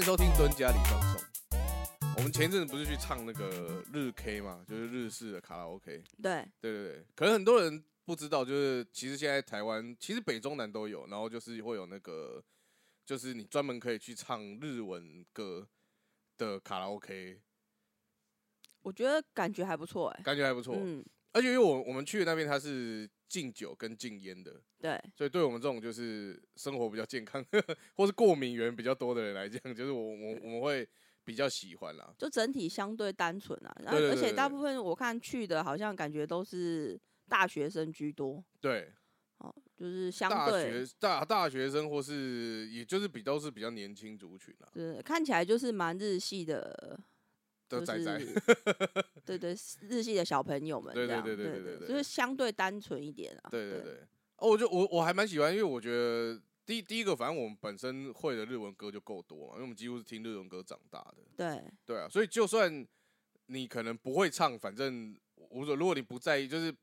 迎收听蹲家里放松。我们前一阵子不是去唱那个日 K 嘛，就是日式的卡拉 OK。对，对对对，可能很多人不知道，就是其实现在台湾其实北中南都有，然后就是会有那个，就是你专门可以去唱日文歌的卡拉 OK，我觉得感觉还不错哎。感觉还不错。嗯，而且因为我我们去的那边它是禁酒跟禁烟的，对，所以对我们这种就是生活比较健康或是过敏源比较多的人来讲，就是我我我们会比较喜欢啦。就整体相对单纯啊。然后对对对对而且大部分我看去的，好像感觉都是大学生居多，对，哦，就是相大对学大大学生或是也就是比都是比较年轻族群啦对，看起来就是蛮日系的，就的仔仔。是 对对，日系的小朋友们对对对对对对对就是相对单纯一点啊。对对对，哦，我就我我还蛮喜欢，因为我觉得第第一个，反正我们本身会的日文歌就够多嘛，因为我们几乎是听日文歌长大的，对对啊，所以就算你可能不会唱，反正无所，如果你不在意，就是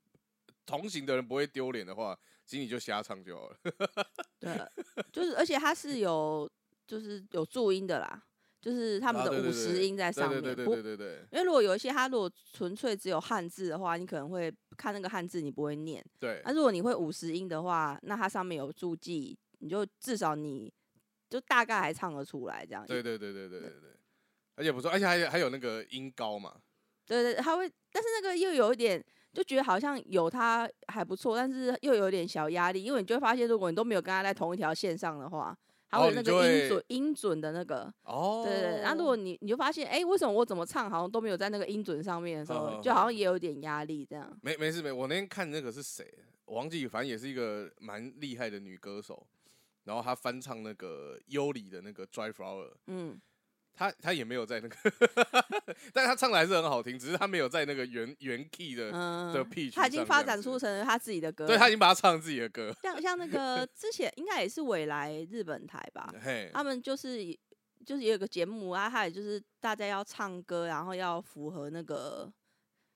同行的人不会丢脸的话，其实你就瞎唱就好了。对，就是而且它是有就是有注音的啦，就是他们的五十音在上面，对对对不对对对因为如果有一些它如果纯粹只有汉字的话，你可能会看那个汉字你不会念。对那、如果你会五十音的话，那它上面有注记，你就至少你就大概还唱得出来这样。对对对对对对对，而且不错，而且还有还有那个音高嘛，对对，他会，但是那个又有一点，就觉得好像有他还不错，但是又有点小压力，因为你就会发现，如果你都没有跟他在同一条线上的话，它哦会有那个音准、音准的那个。哦，对对对，然后如果你你就发现，哎，为什么我怎么唱好像都没有在那个音准上面的时候，就好像也有点压力这样。没没事没，我那天看那个是谁，我忘记，反正也是一个蛮厉害的女歌手，然后她翻唱那个优里的那个《Dry Flower》，嗯，她她也没有在那个，但是她唱的还是很好听，只是他没有在那个原原 key 的，嗯，的 pitch 他已经发展出成了他自己的歌，对他已经把他唱自己的歌，像像那 个之前应该也是未来日本台吧，嘿，他们就是就是也有个节目啊，他也就是大家要唱歌，然后要符合那个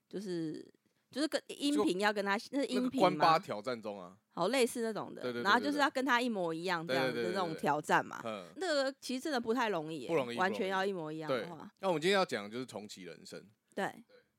就是就是跟音频要跟他那是音频嘛，关八挑战中啊，好类似那种的，对对对然后就是要跟他一模一样这样的那种挑战嘛。嗯，那个其实真的不太容易，不容易完全要一模一样对的话，。那我们今天要讲的就是重启人生，对，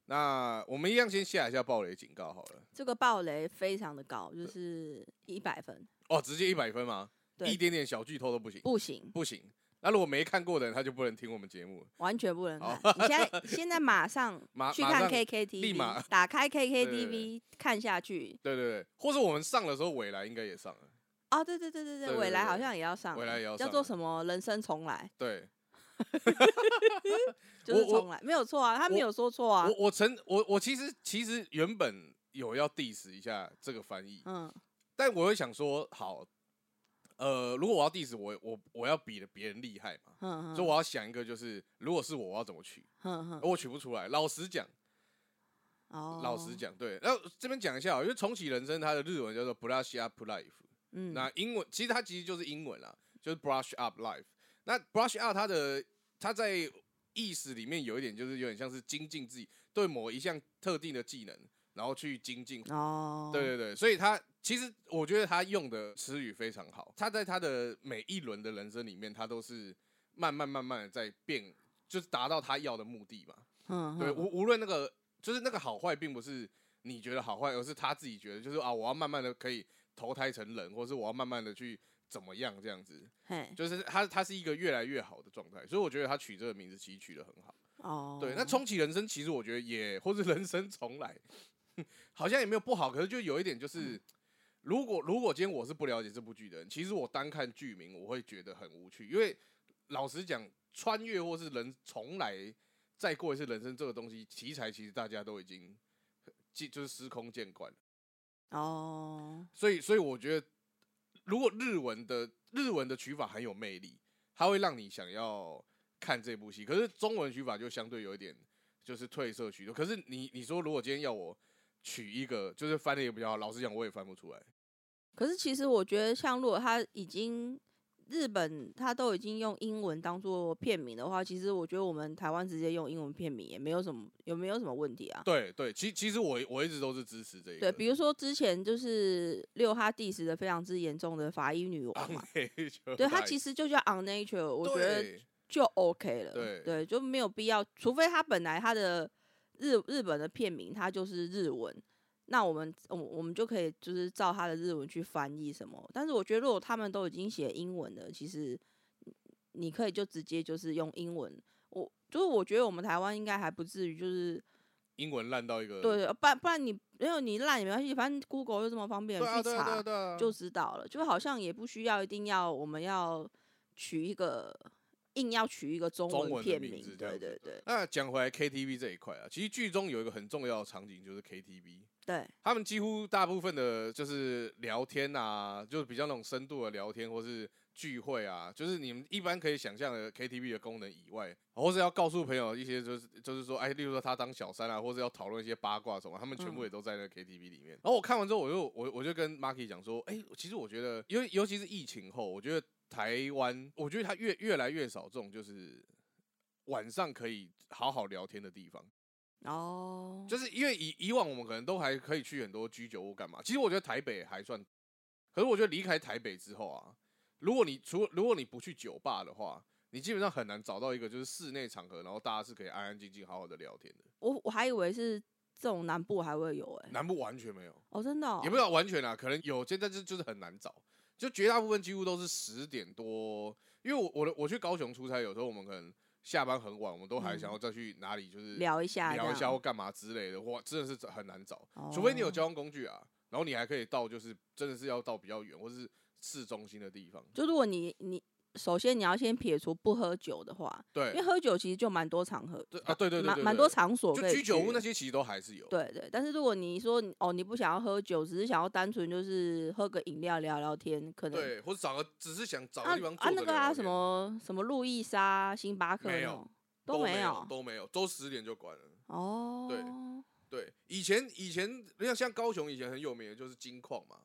那我们一样先下一下暴雷警告好了，这个暴雷非常的高，就是一百分，哦，直接一百分吗？对一点点小剧透都不行，不行，不行。那如果没看过的人，他就不能听我们节目了。完全不能好看。你现在现在马上 去看 KKTV，立马打开 KKTV 看下去。对对对，或者我们上的时候，未来应该也上了。哦，对对对对对对未来好像也要上了，未来也要叫做什么人生重来，对，就是重来，没有错啊，他没有说错啊我。我曾我我其实其实原本有要 diss 一下这个翻译，嗯，但我会想说，好，呃，如果我要 diss 我我我要比的别人厉害嘛，所以我要想一个，就是如果是我，我要怎么取？我取不出来。老实讲，哦，老实，讲，对。然后这边讲一下哦，因为重启人生它的日文叫做 brush up life，嗯，那英文其实它其实就是英文啦，就是 brush up life。那 brush up 它的它在意思里面有一点就是有点像是精进自己对某一项特定的技能，然后去精进。哦，对对对，所以他其实我觉得他用的词语非常好，他在他的每一轮的人生里面，他都是慢慢慢慢的在变，就是达到他要的目的嘛。嗯，对，哼无无论那个就是那个好坏，并不是你觉得好坏，而是他自己觉得，就是啊，我要慢慢的可以投胎成人，或是我要慢慢的去怎么样这样子，嘿，就是他他是一个越来越好的状态，所以我觉得他取这个名字其实取得很好。哦，对，那重启人生其实我觉得也，或是人生重来，好像也没有不好，可是就有一点就是。如果如果今天我是不了解这部剧的人，其实我单看剧名我会觉得很无趣，因为老实讲，穿越或是人重来再过一次人生这个东西题材，其实大家都已经即就是司空见惯了。哦，所以所以我觉得，如果日文的日文的取法很有魅力，它会让你想要看这部戏。可是中文取法就相对有一点就是褪色许多。可是你你说如果今天要我取一个就是翻的也比较好，老实讲我也翻不出来。可是其实我觉得，像如果他已经日本他都已经用英文当做片名的话，其实我觉得我们台湾直接用英文片名也没有什么，有没有什么问题啊？对对，其其实我我一直都是支持这个。对，比如说之前就是六哈 diss 的非常之严重的法医女王嘛，对，它其实实就叫 unnatural，我觉得就 OK 了。对对，就没有必要，除非他本来他的日日本的片名它就是日文，那我们我我们就可以就是照它的日文去翻译什么。但是我觉得如果他们都已经写英文的，其实你可以就直接就是用英文。我就是我觉得我们台湾应该还不至于就是英文烂到一个对对，不然不然你没有你烂也没关系，反正 Google 又这么方便去查就知道了，就好像也不需要一定要我们要取一个硬要取一个中中文片名名字，对对对。那讲回来 KTV 这一块啊，其实剧中有一个很重要的场景就是 KTV，对，他们几乎大部分的就是聊天啊，就是比较那种深度的聊天，或是聚会啊，就是你们一般可以想象的 KTV 的功能以外，或是要告诉朋友一些就是就是说，哎，例如说他当小三啊，或者要讨论一些八卦什么，他们全部嗯。也都在那 KTV 里面。然后我看完之后，我就我我就跟 Marky 讲说，哎，其实我觉得，因为尤其是疫情后，我觉得台湾，我觉得它越越来越少这种就是晚上可以好好聊天的地方。哦，就是因为以以往我们可能都还可以去很多居酒屋干嘛，其实我觉得台北还算，可是我觉得离开台北之后啊，如果你除如果你不去酒吧的话，你基本上很难找到一个就是室内场合，然后大家是可以安安静静好好的聊天的。我我还以为是这种南部还会有哎、南部完全没有，哦，真的、哦，也不知道完全啊，可能有，现在就就是很难找，就绝大部分几乎都是十点多，因为我我的我去高雄出差，有时候我们可能下班很晚，我们都还嗯想要再去哪里就是聊一下，聊一下或干嘛之类的，哇，真的是很难找，除非你有哦交通工具啊，然后你还可以到就是真的是要到比较远或是市中心的地方。就如果你你首先你要先撇除不喝酒的话，对因为，喝酒其实就蛮多场合，对啊，对对对蛮蛮多场所就居酒屋那些其实都还是有。对对，但是如果你说哦，你不想要喝酒，只是想要单纯就是喝个饮料聊聊天，可能对，或者找个只是想找地方坐啊那个啊什么什么路易莎、星巴克没有都没有都没有，都十点就关了。哦，对对，以前以前你看像高雄以前很有名的就是金矿嘛，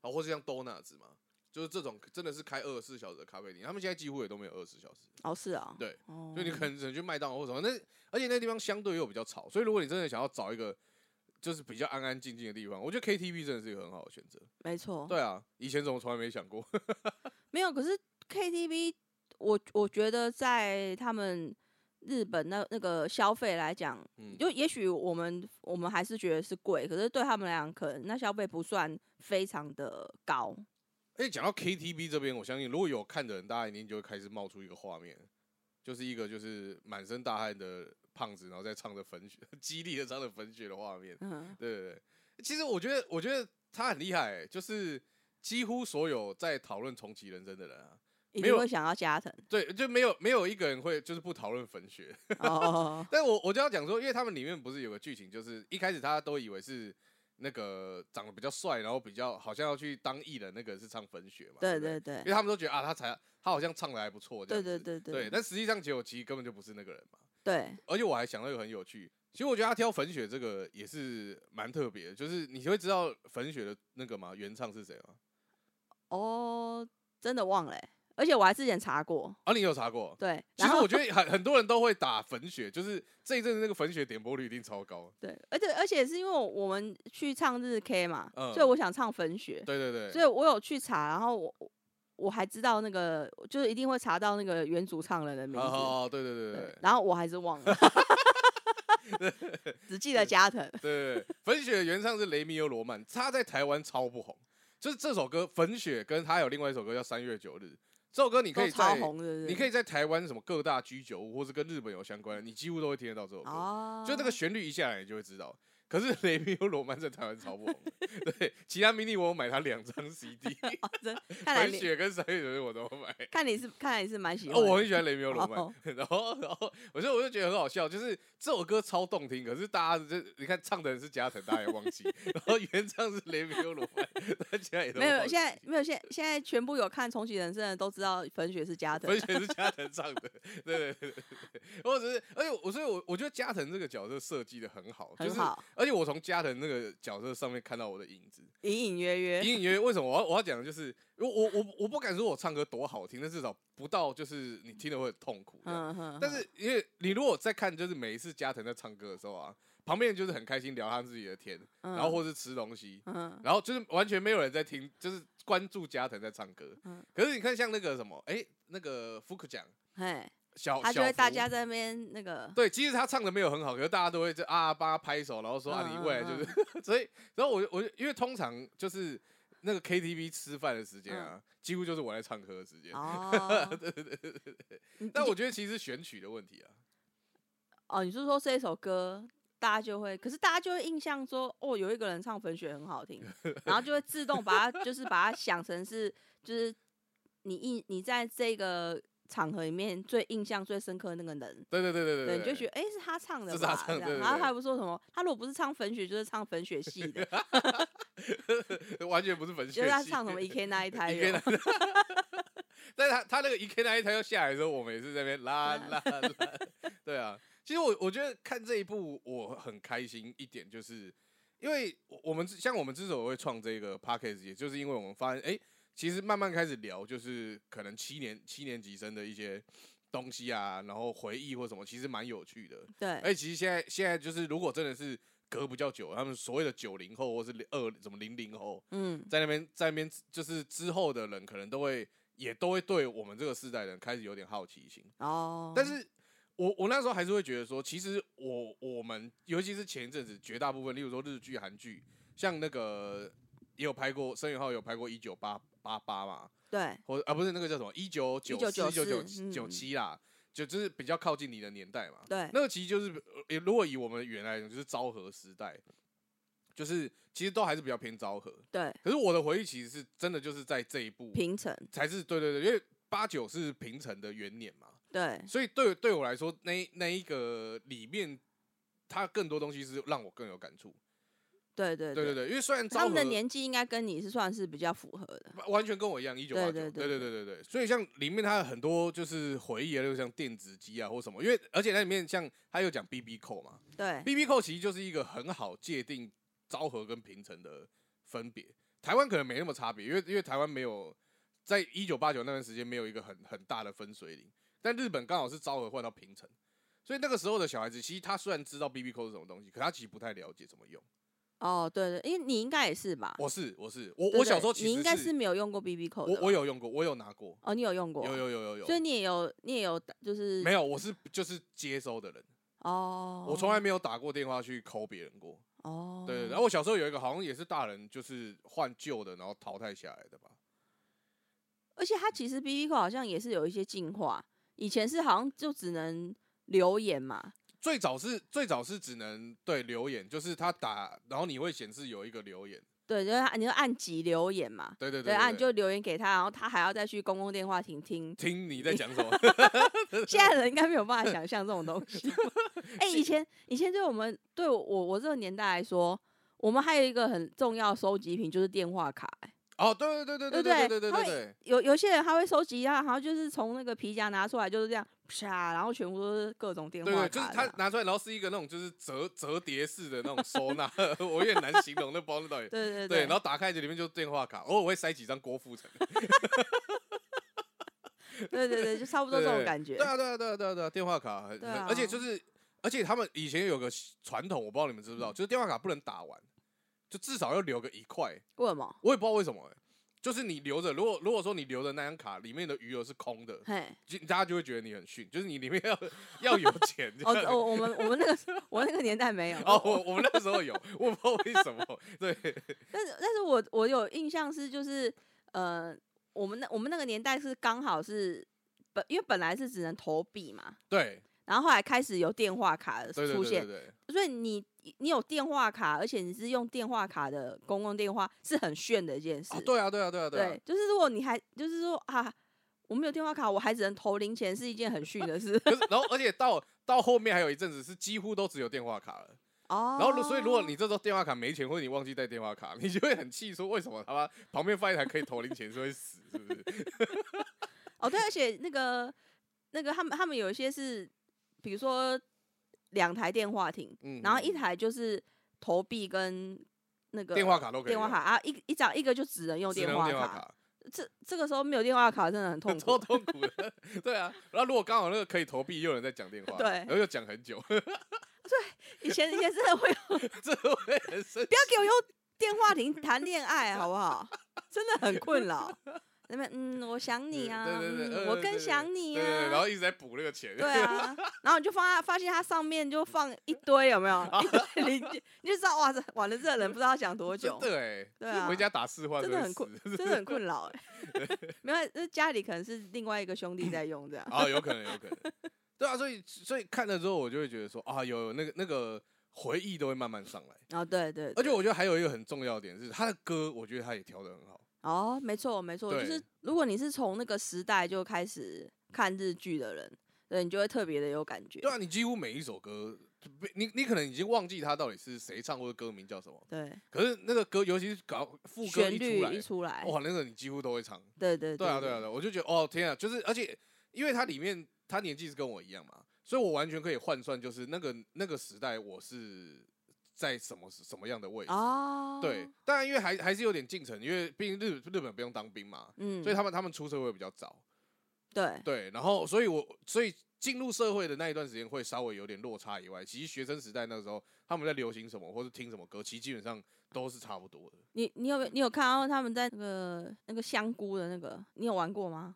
啊，或是像 Donuts 嘛，就是这种真的是开二十四小时的咖啡店，他们现在几乎也都没有二十四小时。哦是啊，对哦，就你可能只能去麦当劳或什么，那而且那地方相对又比较吵，所以如果你真的想要找一个就是比较安安静静的地方，我觉得 KTV 真的是一个很好的选择。没错，对啊，以前怎么从来没想过？没有，可是 KTV 我我觉得在他们日本那那个消费来讲，嗯，就也许我们我们还是觉得是贵，可是对他们来讲，可能那消费不算非常的高。而且讲到 KTV 这边，我相信如果有看的人，大家一定就会开始冒出一个画面，就是一个就是满身大汗的胖子，然后在唱着粉雪，激励的唱着粉雪的画面。嗯，对对对，其实我觉得，我觉得他很厉害、欸，就是几乎所有在讨论重启人生的人啊，没有想要加藤。对，就没有没有一个人会就是不讨论粉雪。哦，但我我就要讲说，因为他们里面不是有个剧情，就是一开始大家都以为是那个长得比较帅，然后比较好像要去当艺人，那个是唱粉雪嘛？对不对对对因为他们都觉得啊，他才他好像唱的还不错，对对对对对，但实际上结果其实根本就不是那个人嘛。对，而且我还想到一个很有趣，其实我觉得他挑粉雪这个也是蛮特别的，就是你会知道粉雪的那个吗？原唱是谁吗？哦，真的忘了欸、而且我还之前查过，啊，你有查过？对，其然后实我觉得很很多人都会打粉雪，就是这一阵子那个粉雪点播率一定超高。对，而且而且是因为我们去唱日 K 嘛，嗯所以我想唱粉雪，对对对，所以我有去查，然后我我还知道那个，就是一定会查到那个原主唱人的名字，哦，对对对对对，然后我还是忘了，只记得加藤，对对对，粉雪原唱是雷米欧罗曼，他在台湾超不红，就是这首歌《粉雪》跟他有另外一首歌叫《三月九日》，这首歌你可以在你可以在台湾什么各大居酒屋，或是跟日本有相关的，你几乎都会听得到这首歌。哦，就那个旋律一下来，你就会知道。可是雷米欧罗曼在台湾超不红，对，其他迷你我有买他两张 CD，哦真 看来雪跟三月九日我都买。看你是看来你是蛮喜欢哦，的，我很喜欢雷米欧罗曼，哦。然后然后我就我就觉得很好笑，就是这首歌超动听，可是大家就你看唱的人是加藤，大家也忘记，然后原唱是雷米欧罗曼，大家也都没有，忘现在没有，现在现在全部有看重启人生的都知道粉雪是加藤。粉雪是加藤唱的，对对对对对，我只是，而且我所以我我觉得加藤这个角色设计的很好，就是很好，而且我从加藤那个角色上面看到我的影子，隐隐约约，隐隐约约为什么我要我要讲的就是，我我我我不敢说我唱歌多好听，但至少不到就是你听了会很痛苦这样。嗯，但是因为你如果在看，就是每一次加藤在唱歌的时候啊，旁边人就是很开心聊他自己的天，然然后或是吃东西，嗯然后就是完全没有人在听，就是关注加藤在唱歌。嗯可是你看像那个什么，哎、那个福克奖，小小幅就会大家在那边那个，对，其实他唱的没有很好，可是大家都会在啊帮他拍手，然后说啊你未来就是，嗯。所以然后我我因为通常就是那个 KTV 吃饭的时间啊，几乎就是我在唱歌的时间。哦，你但我觉得其实是选曲的问题啊，哦，你是说这一首歌，大家就会，可是大家就会印象说，哦，有一个人唱粉雪很好听，然后就会自动把它，就是把它想成是，就是你印你在这个场合里面最印象最深刻的那个人。对对对对对，對，你就觉得哎、是他唱的是他唱对对对然后他还不说什么，他如果不是唱粉雪，就是唱粉雪系的，完全不是粉雪系是他唱什么 E K 那一胎 EK 哟那，但是他他那个 E.K. 那一台要下来的时候，我们也是在那边啦啦啦，对啊。其实我我觉得看这一部我很开心一点，就是因为我我们像我们之所以会创这个 p a c k a g e 也就是因为我们发现，哎、其实慢慢开始聊，就是可能七年七年级生的一些东西啊，然后回忆或什么，其实蛮有趣的。对，而且其实现在现在就是，如果真的是隔比较久，他们所谓的九零后或是二什么零零后，嗯，在那边在那边就是之后的人，可能都会也都会对我们这个世代的人开始有点好奇心。哦，但是我我那时候还是会觉得说，其实我我们尤其是前一阵子绝大部分，例如说日剧、韩剧，像那个也有拍过，申宇浩有拍过一九八八八嘛，对，或者啊不是那个叫什么一九九四、一九九1994九七啦，就就是比较靠近你的年代嘛。对那个其实就是，呃如果以我们原来讲，就是昭和时代，就是其实都还是比较偏昭和。对，可是我的回忆其实是真的就是在这一部平成，才是对对对，因为八九是平成的元年嘛，对，所以对对我来说，那那一个里面，它更多东西是让我更有感触。对对对对对，因为虽然他们的年纪应该跟你是算是比较符合的。完全跟我一样，一九八九，对对对对对所以像里面它有很多就是回忆啊，就像电子机啊或什么，因为而且那里面像他有讲 B B 扣嘛对，，B B 扣其实就是一个很好界定昭和跟平成的分别。台湾可能没那么差别，因为因为台湾没有在一九八九那段时间没有一个很很大的分水岭，但日本刚好是昭和换到平成，所以那个时候的小孩子其实他虽然知道 B B 扣是什么东西，可他其实不太了解怎么用。哦，对对，因为你应该也是吧？我是我是我我小时候其实你应该是没有用过 BB 扣的我吧，我有用过，我有拿过，哦，你有用过，有有有有有，所以你也有你也有就是没有，我是就是接收的人，哦，我从来没有打过电话去抠别人过。哦，对对对，然后我小时候有一个好像也是大人，就是换旧的，然后淘汰下来的吧。而且它其实 BB 扣好像也是有一些进化，以前是好像就只能留言嘛，最早是最早是只能对留言，就是他打，然后你会显示有一个留言。对，就是按你就按几留言嘛，对对对，啊，对你就留言给他，然后他还要再去公共电话亭听。听你在讲什么。现在人应该没有办法想象这种东西。哎、以前以前对我们对我我这个年代来说，我们还有一个很重要收集品就是电话卡、欸哦，对对对对对对不对对有有些人他会收集啊，然后就是从那个皮夹拿出来，就是这样啪，然后全部都是各种电对对，就是。他拿出来，然后是一个那种就是折折叠式的那种收纳，我有点难形容那包那到底。对对对，然后打开这里面就是电话卡，偶尔会塞几张郭富城。对对对，就差不多这种感觉对。啊，对啊，对啊，对啊，对啊，电话卡而且啊就是，而且他们以前有个传统，我不知道你们知不知道，就是电话卡不能打完，就至少要留个一块，为什么？我也不知道为什么、欸，就是你留着，如果如果说你留的那张卡里面的余额是空的，嘿，就大家就会觉得你很逊，就是你里面 要要有钱。哦这样哦，我们我们那个 我那个年代没有。哦，我我们那个时候有，我不知道为什么，对，但是但是我我有印象是就是呃，我们那我们那个年代是刚好是本因为本来是只能投币嘛，对，然后后来开始有电话卡出现，对对对，所以你你有电话卡，而且你是用电话卡的公共电话，是很炫的一件事。啊，对啊，对啊，对啊，对啊对，，就是如果你还就是说啊，我没有电话卡，我还只能投零钱，是一件很逊的事可是然后而且到到后面还有一阵子是几乎都只有电话卡了。哦。然后如，所以如果你这时候电话卡没钱，或者你忘记带电话卡，你就会很气，说为什么他妈旁边放一台可以投零钱是会死，是不是？哦对，而且那个那个他们他们有一些是，比如说两台电话亭，嗯然后一台就是投币跟那个电话卡都可以电话卡啊，一一张一个就只能用只能电话电话卡。卡，这这个时候没有电话卡真的很痛 超苦。痛苦的。对啊，然后如果刚好那个可以投币，又有人在讲电话，对然后又讲很久，以前以前真的会有，这会很生不要给我用电话亭谈恋爱好不好？真的很困扰。那边嗯，我想你啊，对对对嗯我更想你啊对对，然后啊。一直在补那个钱。对啊，然后你就发发现它上面就放一堆，有没有？一堆零件，你就知道哇，这完了，这个人不知道要讲多久真，的哎，对啊回家打四换真的很困，真的很困扰哎。没有，那家里可能是另外一个兄弟在用这样。啊，有可能，有可能。对啊，所以所以看了之后，我就会觉得说啊，有有那个那个回忆都会慢慢上来。哦，对对，而且我觉得还有一个很重要的点是，他的歌，我觉得他也调的很好。哦，没错没错，就是如果你是从那个时代就开始看日剧的人，对你就会特别的有感觉。对啊，你几乎每一首歌，你你可能已经忘记他到底是谁唱或者歌名叫什么，对，可是那个歌，尤其是搞副歌旋律一出来，一出来，哇，那个你几乎都会唱。对对对啊，对啊，对啊，我就觉得哦天啊，就是而且因为它里面他年纪是跟我一样嘛，所以我完全可以换算，就是那个那个时代我是在什么什么样的位置。哦，对，，当然因为还还是有点进程，因为毕竟日日本不用当兵嘛，嗯，所以他们他们出社会比较早。对对，然后所以我所以进入社会的那一段时间会稍微有点落差以外，其实学生时代那时候他们在流行什么或是听什么歌，其实基本上都是差不多的。你你有没有你有看到他们在那个那个香菇的那个，你有玩过吗？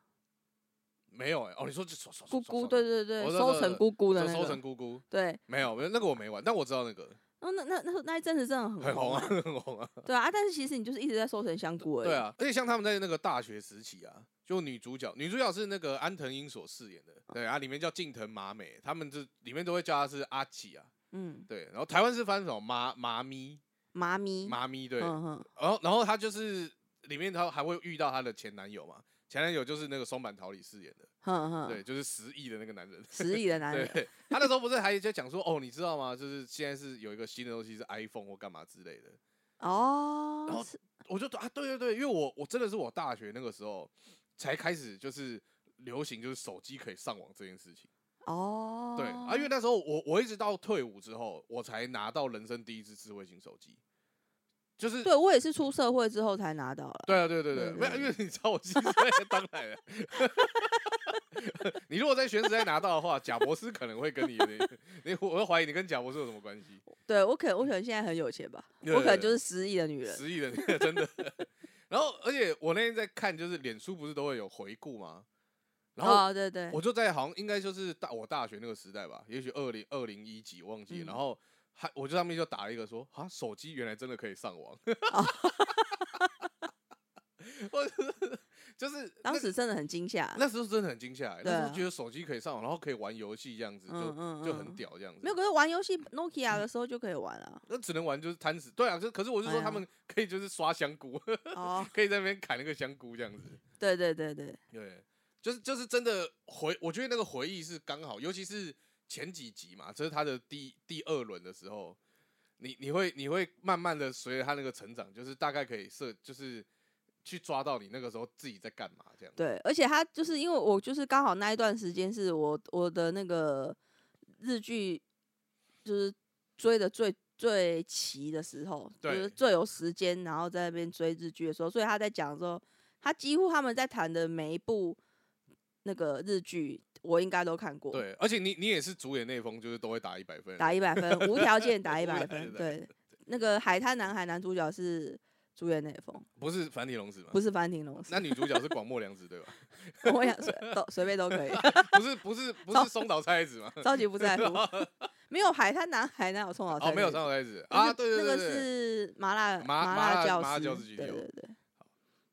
没有哎、哦，你说这手手菇菇，对对对，收成菇菇的那收成个，菇菇，对，没有没有那个我没玩，但我知道那个然后那那那那一阵子真的很很红啊，啊，很红啊。对啊，但是其实你就是一直在收成香菇而已，对，啊，而且像他们在那个大学时期啊，就女主角，女主角是那个安藤英所饰演的，对啊，里面叫近藤麻美，他们这里面都会叫她是阿吉啊，嗯，对，然后台湾是翻什么麻麻咪妈咪，麻咪，对，嗯哼，然后然后她就是里面她还会遇到她的前男友嘛，前男友就是那个松坂桃李饰演的，哼哼，对，就是十亿的那个男人，十亿的男人，对，他那时候不是还在讲说，哦，你知道吗？就是现在是有一个新的东西是 iPhone 或干嘛之类的，哦，然后我就啊，对对对，因为我我真的是我大学那个时候才开始就是流行就是手机可以上网这件事情，哦，对啊，因为那时候我我一直到退伍之后，我才拿到人生第一只智慧型手机，就是对我也是出社会之后才拿到了，对啊，对对对，对没有，因为你知道我其实当然了，你如果在学时代拿到的话，贾博士可能会跟你有点，你我会怀疑你跟贾博士有什么关系，对我可能我可能现在很有钱吧，对我可能就是十亿的女人，十亿的女人真的。然后，而且我那天在看，就是脸书不是都会有回顾吗？然后哦，对对，我就在好像应该就是大我大学那个时代吧，也许二零二零一几我忘记然后还我就上面就打了一个说啊，手机原来真的可以上网。我就是就是那当时真的很惊吓，那时候真的很惊吓欸，对啊那时候觉得手机可以上网，然后可以玩游戏这样子，就就很嗯屌这样子。没有，可是玩游戏 Nokia 的时候就可以玩了。那只能玩就是贪食，对啊，可可是我是哎呀说他们可以就是刷香菇，哦，可以在那边砍那个香菇这样子。对对对对，对，就是就是真的回，我觉得那个回忆是刚好，尤其是前几集嘛，这是他的第第二轮的时候，你你会你会慢慢的随着他那个成长，就是大概可以设，就是去抓到你那个时候自己在干嘛这样。对，而且他就是因为我就是刚好那一段时间是我我的那个日剧就是追的最最齐的时候，就是最有时间，然后在那边追日剧的时候，所以他在讲的时候，他几乎他们在谈的每一部那个日剧，我应该都看过，对，而且你你也是主演那封，就是都会打一百分。打一百分，无条件打一百分，对，那个海滩男孩男主角是主演那封，不是繁体龙子吗？不是番町龙子，那女主角是广末凉子对吧？我想随都随便都可以，不是不是不是松岛菜菜子吗？超级不在乎。没有海滩男孩，哪有冲老哦，没有松岛菜菜子啊，对对那个。是麻辣麻麻辣教师，对对对，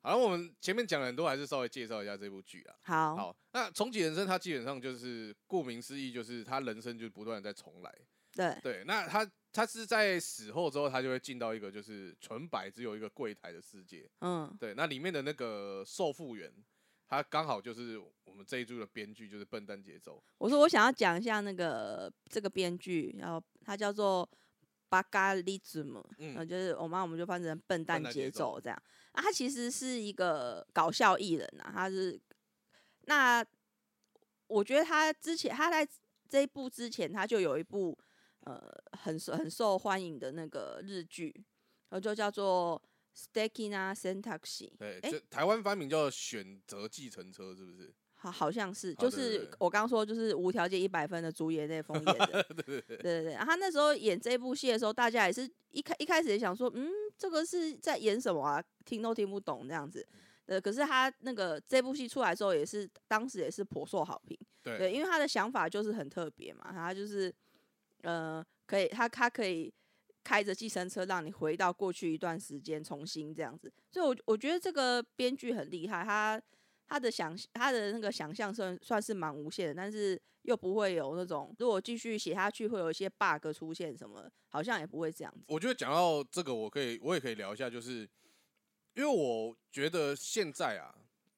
好了，我们前面讲了很多，还是稍微介绍一下这部剧啊。好，好，那重启人生，它基本上就是顾名思义，就是他人生就不断的在重来。对对，那他他是在死后之后，他就会进到一个就是纯白只有一个柜台的世界。嗯对，那里面的那个受复员，他刚好就是我们这一组的编剧，就是笨蛋节奏。我说我想要讲一下那个这个编剧，然后他叫做巴嘎利兹姆，嗯呃，就是我妈我们就翻成笨蛋节奏奏这样。啊，他其实是一个搞笑艺人啊，他是那我觉得他之前他在这一部之前他就有一部呃很受很受欢迎的那个日剧，然后就叫做 Stakina Syntax。对，欸这台湾翻名叫选择计程车，是不是？好，好像是，就是我刚说，就是无条件一百分的主演那封 演的，对对对，他那时候演这部戏的时候，大家也是一开一开始也想说，嗯，这个是在演什么啊？听都听不懂这样子。呃，可是他那个这部戏出来之后，也是当时也是颇受好评。对对，因为他的想法就是很特别嘛，他就是呃，可以他他可以开着计程车让你回到过去一段时间，重新这样子。所以我，我觉得这个编剧很厉害，他他的想他的那个想象算算是蛮无限的，但是又不会有那种如果继续写下去会有一些 bug 出现什么，好像也不会这样子。我觉得讲到这个，我可以我也可以聊一下，就是因为我觉得现在啊，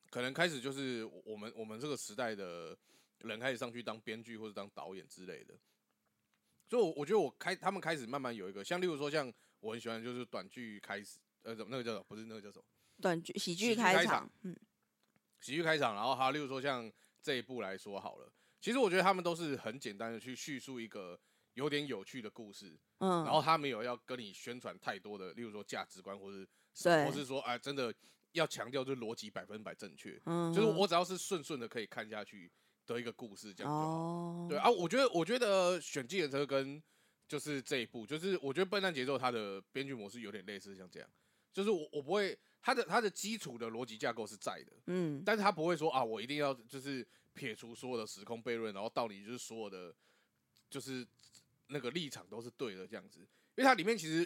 可能开始就是我们我们这个时代的人开始上去当编剧或者当导演之类的，所以我我觉得我开他们开始慢慢有一个，像例如说像我很喜欢就是短剧开始，呃，怎么那个叫什么？不是那个叫什么？短剧喜喜剧开场，嗯，喜剧开场，然后还有例如说像这一部来说好了，其实我觉得他们都是很简单的去叙述一个有点有趣的故事，嗯，然后他没有要跟你宣传太多的，例如说价值观或是对或是说啊、真的要强调就是逻辑百分百正确，嗯，就是我只要是顺顺的可以看下去的一个故事这样就好。哦，对啊，我觉得我觉得选计程车跟就是这一部，就是我觉得笨蛋节奏它的编剧模式有点类似像这样，就是我我不会它的它的基础的逻辑架构是在的，嗯，但是他不会说啊，我一定要就是撇除所有的时空悖论，然后到你就是所有的就是那个立场都是对的这样子，因为它里面其实，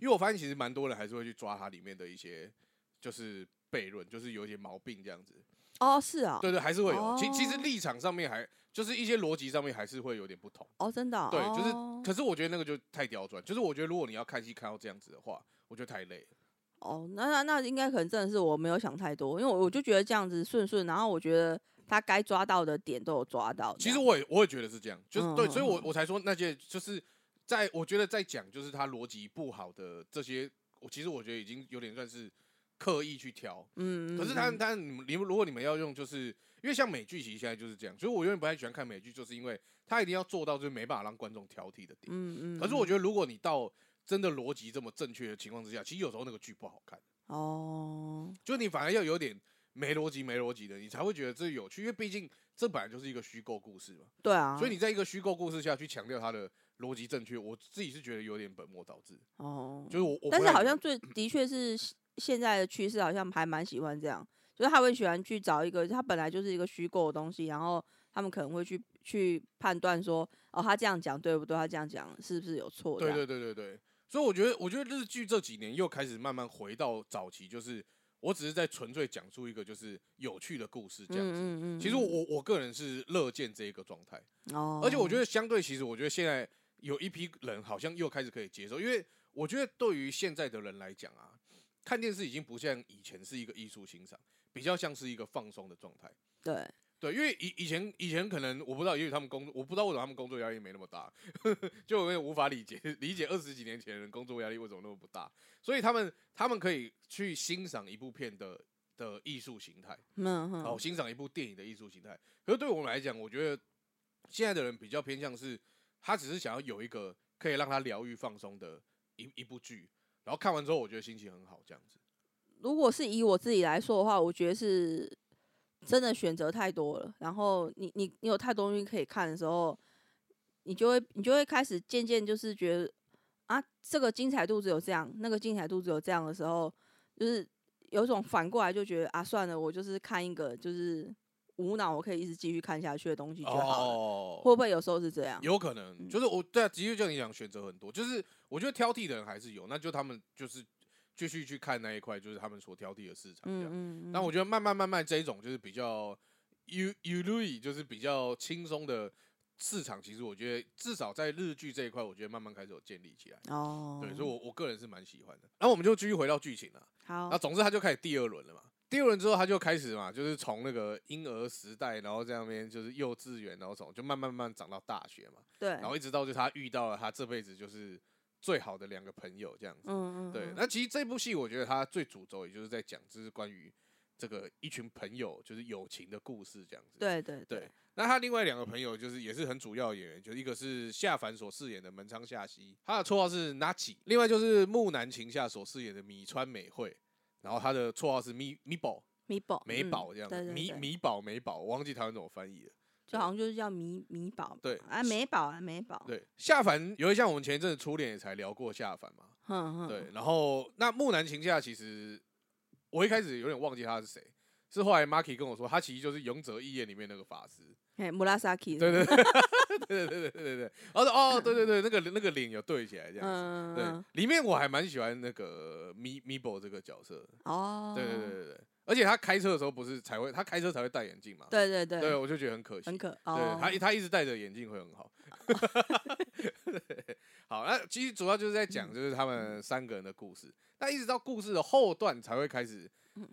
因为我发现其实蛮多人还是会去抓它里面的一些就是悖论，就是有一些毛病这样子，哦，是啊，对对，还是会有。其其实哦立场上面还就是一些逻辑上面还是会有点不同，哦，真的哦，对，就是哦可是我觉得那个就太刁钻，就是我觉得如果你要看戏看到这样子的话，我觉得太累了。哦，那那那应该可能真的是我没有想太多，因为我我就觉得这样子顺顺，然后我觉得他该抓到的点都有抓到。其实我也我也觉得是这样，就是对，嗯所以我嗯我才说那些就是在我觉得在讲就是他逻辑不好的这些，我其实我觉得已经有点算是刻意去挑。嗯，嗯，可是他嗯但你们你如果你们要用，就是因为像美剧其实现在就是这样，所以我永远不太喜欢看美剧，就是因为他一定要做到就是没办法让观众挑剔的点。嗯嗯，可是我嗯觉得如果你到真的逻辑这么正确的情况之下，其实有时候那个剧不好看。哦，就你反而要有点没逻辑、没逻辑的，你才会觉得这有趣，因为毕竟这本来就是一个虚构故事嘛。对啊，所以你在一个虚构故事下去强调它的逻辑正确，我自己是觉得有点本末倒置。哦，就是我，我但是好像最的确是现现在的趋势，好像还蛮喜欢这样，就是他会喜欢去找一个他本来就是一个虚构的东西，然后他们可能会去去判断说，哦，他这样讲对不对？他这样讲是不是有错？对对对对对，所以我觉得，我觉得日剧这几年又开始慢慢回到早期，就是我只是在纯粹讲述一个就是有趣的故事这样子。嗯嗯嗯，其实我我我个人是乐见这一个状态，哦，而且我觉得相对，其实我觉得现在有一批人好像又开始可以接受，因为我觉得对于现在的人来讲啊，看电视已经不像以前是一个艺术欣赏，比较像是一个放松的状态。对，对，因为以以前以前可能我不知道，也许他们工作，我不知道为什么他们工作压力没那么大，就我也无法理解理解二十几年前的人工作压力为什么那么不大，所以他们他们可以去欣赏一部片的的艺术形态，嗯然后，欣赏一部电影的艺术形态。可是对我们来讲，我觉得现在的人比较偏向是，他只是想要有一个可以让他疗愈放松的一一部剧，然后看完之后，我觉得心情很好，这样子。如果是以我自己来说的话，我觉得是真的选择太多了，然后你你你有太多东西可以看的时候，你就会你就会开始渐渐就是觉得啊，这个精彩度只有这样，那个精彩度只有这样的时候，就是有一种反过来就觉得啊，算了，我就是看一个就是无脑我可以一直继续看下去的东西就好了。哦，会不会有时候是这样？有可能，就是我对啊，的确像你讲，选择很多，就是我觉得挑剔的人还是有，那就他们就是继续去看那一块，就是他们所挑剔的市场这样。嗯嗯，但我觉得慢慢慢慢这一种就是比较 u u l 就是比较轻松的市场，其实我觉得至少在日剧这一块，我觉得慢慢开始有建立起来。哦，对，所以我我个人是蛮喜欢的。然后我们就继续回到剧情了。好那，总之他就开始第二轮了嘛。第二轮之后，他就开始嘛，就是从那个婴儿时代，然后在那边就是幼稚园，然后从就慢慢慢慢长到大学嘛。对，然后一直到就他遇到了他这辈子就是最好的两个朋友这样子。嗯嗯，对，嗯那其实这部戏我觉得它最主轴也就是在讲，就是关于这个一群朋友就是友情的故事这样子。对对对，那他另外两个朋友就是也是很主要的演员，就一个是夏凡所饰演的门仓夏希，他的绰号是 Nachi，另外就是木南晴夏所饰演的米川美惠，然后他的绰号是米米宝米宝美嗯宝这样子，米米宝美宝，我忘记台湾怎么翻译了。就好像就是叫米米宝，对啊，美宝啊，美宝。对，下凡有一项，我们前一阵子初恋也才聊过下凡嘛，嗯嗯。对，然后那木兰情下其实我一开始有点忘记他是谁，是后来 Marky 跟我说，他其实就是《勇者义彦》里面那个法师，哎，拉萨基。对对 对对对对对对。哦哦，对对对，那个那个脸有对起来这样子。对，里面我还蛮喜欢那个米米宝这个角色。哦。对对对对对。而且他开车的时候不是才会，他开车才会戴眼镜嘛。对对对，对我就觉得很可惜，很可，对他他一直戴着眼镜会很好。好，那其实主要就是在讲就是他们三个人的故事，但一直到故事的后段才会开始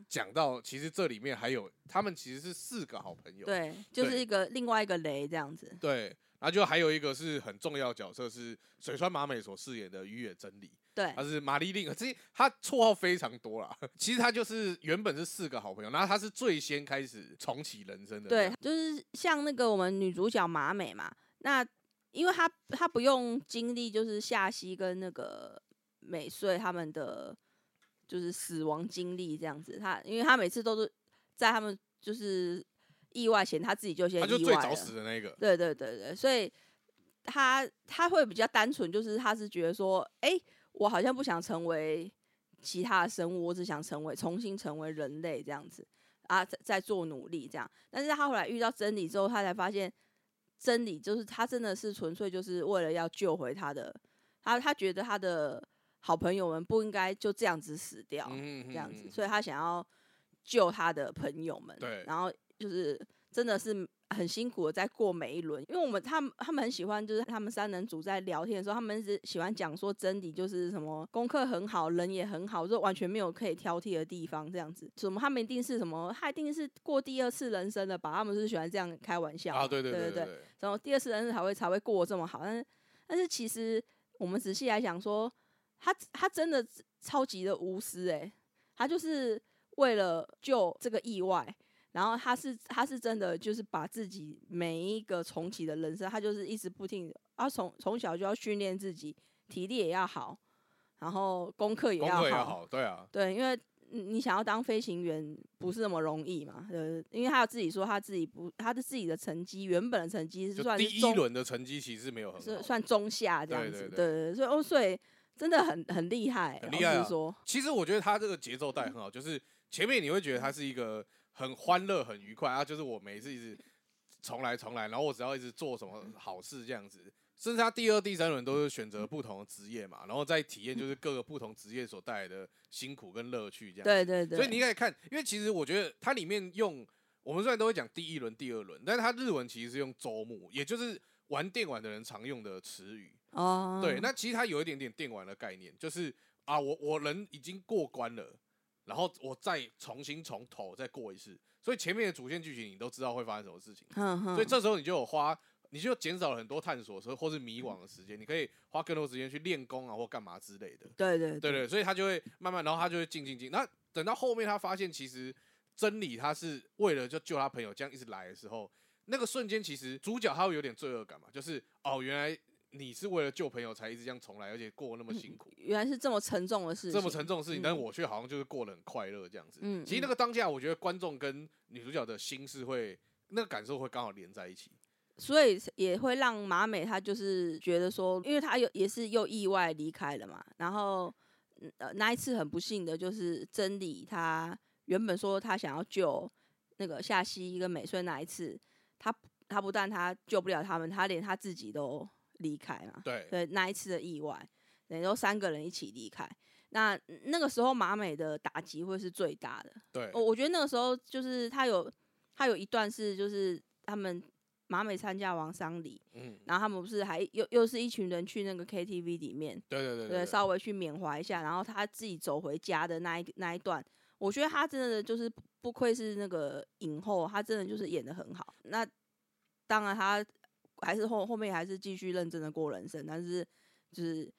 讲到，其实这里面还有他们其实是四个好朋友，对，就是一个另外一个雷这样子，对，然后就还有一个是很重要角色是水川麻美所饰演的鱼野真理，对，他是玛丽令，其实他绰号非常多啦，其实他就是原本是四个好朋友，然后他是最先开始重启人生的，对，就是像那个我们女主角麻美嘛，那。因为她她不用经历就是夏希跟那个美穗他们的就是死亡经历这样子，她因为她每次都是在他们就是意外前他自己就先他就最早死的那个，对对对对，所以他他会比较单纯，就是他是觉得说，哎，我好像不想成为其他的生物，我只想成为重新成为人类这样子啊，在在做努力这样，但是他后来遇到真理之后，他才发现。真理就是他真的是纯粹就是为了要救回他的，他他觉得他的好朋友们不应该就这样子死掉，这样子，所以他想要救他的朋友们。对，然后就是真的是。很辛苦的在过每一轮，因为我们他们他们很喜欢，就是他们三人组在聊天的时候，他们是喜欢讲说真理就是什么功课很好，人也很好，就完全没有可以挑剔的地方，这样子。什么他们一定是什么，他一定是过第二次人生的吧？他们是喜欢这样开玩笑啊，对对对对。然后第二次人生才会才会过这么好，但是但是其实我们仔细来讲说，他他真的超级的无私哎，他就是为了救这个意外。然后他是他是真的就是把自己每一个重启的人生，他就是一直不停，他从从小就要训练自己，体力也要好，然后功课也要好，对啊，对，因为你想要当飞行员不是那么容易嘛，呃，因为他自己说他自己不，他的自己的成绩原本的成绩是算第一轮的成绩其实没有很是算中下这样子，对对，所以哦，所以真的很很厉害，很厉害说，其实我觉得他这个节奏带很好，就是前面你会觉得他是一个。很欢乐，很愉快啊！就是我每次一直重来重来，然后我只要一直做什么好事这样子。甚至他第二、第三轮都是选择不同的职业嘛，然后再体验就是各个不同职业所带来的辛苦跟乐趣这样。对对对。所以你可以看，因为其实我觉得它里面用我们虽然都会讲第一轮、第二轮，但是它日文其实是用周末，也就是玩电玩的人常用的词语。哦。对，那其实它有一点点电玩的概念，就是啊，我我人已经过关了。然后我再重新从头再过一次，所以前面的主线剧情你都知道会发生什么事情，所以这时候你就有花，你就减少了很多探索时候或是迷惘的时间，你可以花更多时间去练功啊或干嘛之类的。对对对对，所以他就会慢慢，然后他就会进进进。那等到后面他发现其实真理他是为了就救他朋友这样一直来的时候，那个瞬间其实主角他会有点罪恶感嘛，就是哦原来。你是为了救朋友才一直这样重来，而且过那么辛苦，原来是这么沉重的事情，这么沉重的事情，但是我却好像就是过得很快乐这样子。嗯，其实那个当下，我觉得观众跟女主角的心是会那个感受会刚好连在一起，所以也会让马美她就是觉得说，因为她又也是又意外离开了嘛，然后呃那一次很不幸的就是真理，她原本说她想要救那个夏希跟美穗那一次，她她不但她救不了他们，她连她自己都。离开嘛？对，对，那一次的意外，等于说三个人一起离开。那那个时候马美的打击会是最大的。对，我我觉得那个时候就是他有他有一段是就是他们马美参加完丧礼，嗯，然后他们不是还又又是一群人去那个 KTV 里面，对对对，对，稍微去缅怀一下，然后他自己走回家的那一那一段，我觉得他真的就是不愧是那个影后，他真的就是演的很好。那当然他。还是后后面还是继续认真的过人生，但是就是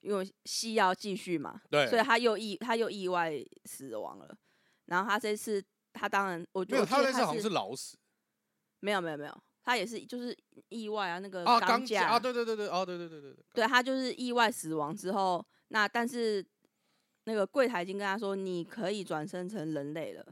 因为戏要继续嘛，对，所以他又意他又意外死亡了。然后他这次他当然我觉得他那次好像是老死，没有没有没有，他也是就是意外啊那个啊钢架啊对对对对哦对对对对对，对他就是意外死亡之后，那但是那个柜台已经跟他说你可以转生成人类了，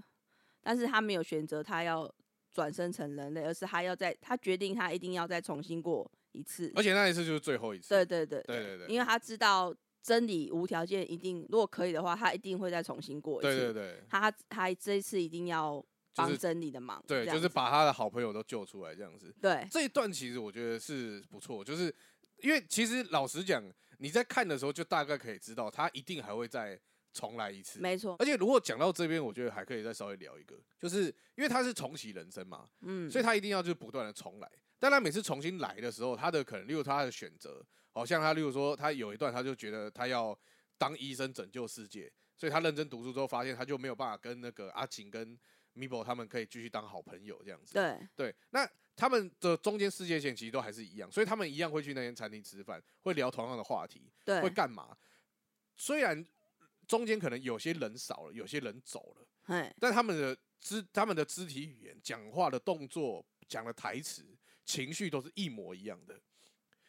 但是他没有选择他要。转生成人类，而是他要在，他决定他一定要再重新过一次，而且那一次就是最后一次。对对对对对对，因为他知道真理无条件一定，如果可以的话，他一定会再重新过一次。对对对他他这一次一定要帮真理的忙，对，就是把他的好朋友都救出来这样子。对这一段其实我觉得是不错，就是因为其实老实讲，你在看的时候就大概可以知道，他一定还会再重来一次。没错，而且如果讲到这边，我觉得还可以再稍微聊一个，就是因为他是重启人生嘛，嗯，所以他一定要就是不断的重来。但他每次重新来的时候，他的可能，例如他的选择，好像他例如说他有一段他就觉得他要当医生拯救世界，所以他认真读书之后，发现他就没有办法跟那个阿晴跟 Mibo 他们可以继续当好朋友这样子。对对，那他们的中间世界线其实都还是一样，所以他们一样会去那间餐厅吃饭，会聊同样的话题，会对，干嘛？虽然中间可能有些人少了，有些人走了，嘿，但他们的肢他们的肢体语言、讲话的动作、讲的台词、情绪都是一模一样的。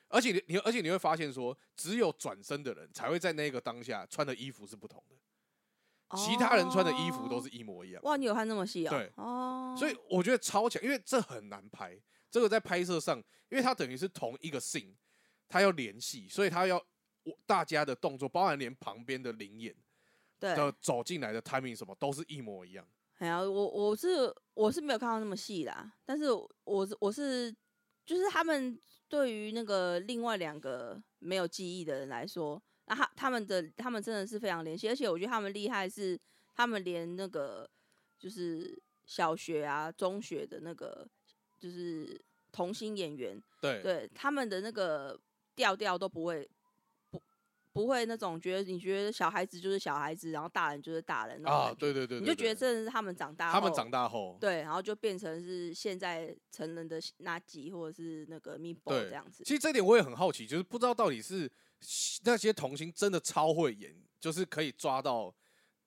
而且你你而且你会发现说，只有转身的人才会在那个当下穿的衣服是不同的，其他人穿的衣服都哦是一模一样。哇，你有看那么细哦？对哦，所以我觉得超强，因为这很难拍。这个在拍摄上，因为它等于是同一个 scene，它要联系，所以它要我大家的动作，包含连旁边的灵眼对，的走进来的 timing 什么都是一模一样。哎呀，我我是我是没有看到那么细啦，但是我是我是就是他们对于那个另外两个没有记忆的人来说，那他他们的他们真的是非常联系，而且我觉得他们厉害是他们连那个就是小学啊、中学的那个就是童星演员，对对他们的那个调调都不会不不会那种觉得你觉得小孩子就是小孩子，然后大人就是大人啊，对对对你就觉得对这是他们长大，他们长大后，对，然后就变成是现在成人的那吉或者是那个 b o 这样子。其实这点我也很好奇，就是不知道到底是那些童星真的超会演，就是可以抓到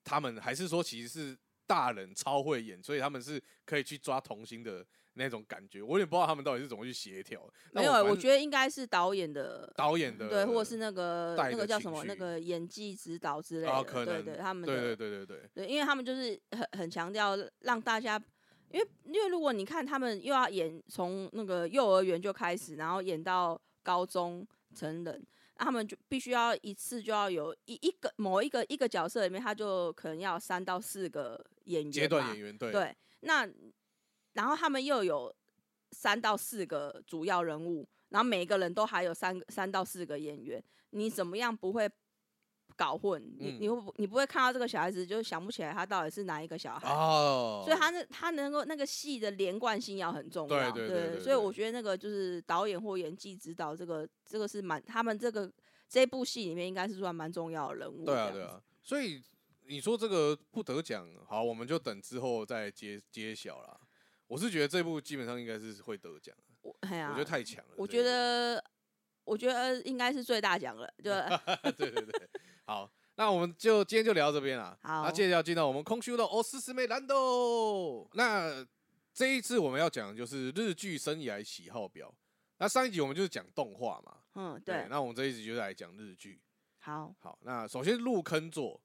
他们，还是说其实是大人超会演，所以他们是可以去抓童星的那种感觉。我有点不知道他们到底是怎么去协调。没有欸，我觉得应该是导演的，导演的对，或者是那个那个叫什么，那个演技指导之类的，啊，可能对对，他们对对对对对对，因为他们就是很很强调让大家，因为因为如果你看他们又要演从那个幼儿园就开始，然后演到高中成人，那他们就必须要一次就要有一一个某一个一个角色里面，他就可能要三到四个演员阶段演员对对，那然后他们又有三到四个主要人物，然后每一个人都还有三个三到四个演员，你怎么样不会搞混？你嗯你会不你不会看到这个小孩子就想不起来他到底是哪一个小孩？哦，所以他那他能够那个戏的连贯性要很重要，对对对对所以我觉得那个就是导演或演技指导，这个这个是蛮他们这个这部戏里面应该是算蛮重要的人物。对啊对，啊，所以你说这个不得奖，好，我们就等之后再揭揭晓啦。我是觉得这部基本上应该是会得奖，我哎呀，我觉得太强了。我觉得我觉得应该是最大奖了，就 对对对，好，那我们就今天就聊到这边了。好那接着要进到我们空虚的哦，斯斯妹兰豆。那这一次我们要讲的就是日剧生涯喜好表。那上一集我们就是讲动画嘛，嗯对对，，那我们这一集就来讲日剧。好，好，那首先入坑作，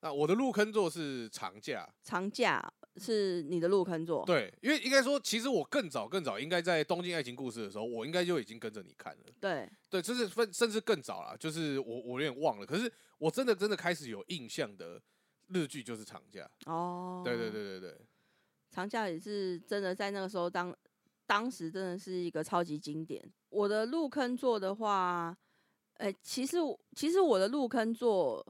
那我的入坑作是长假，长假是你的入坑作，对，因为应该说，其实我更早更早，应该在《东京爱情故事》的时候，我应该就已经跟着你看了。对对，就是分甚至更早啦，就是我我有点忘了，可是我真的真的开始有印象的日剧就是长假。哦，对对，对对对，长假也是真的在那个时候当当时真的是一个超级经典。我的入坑作的话，呃，其实其实我的入坑作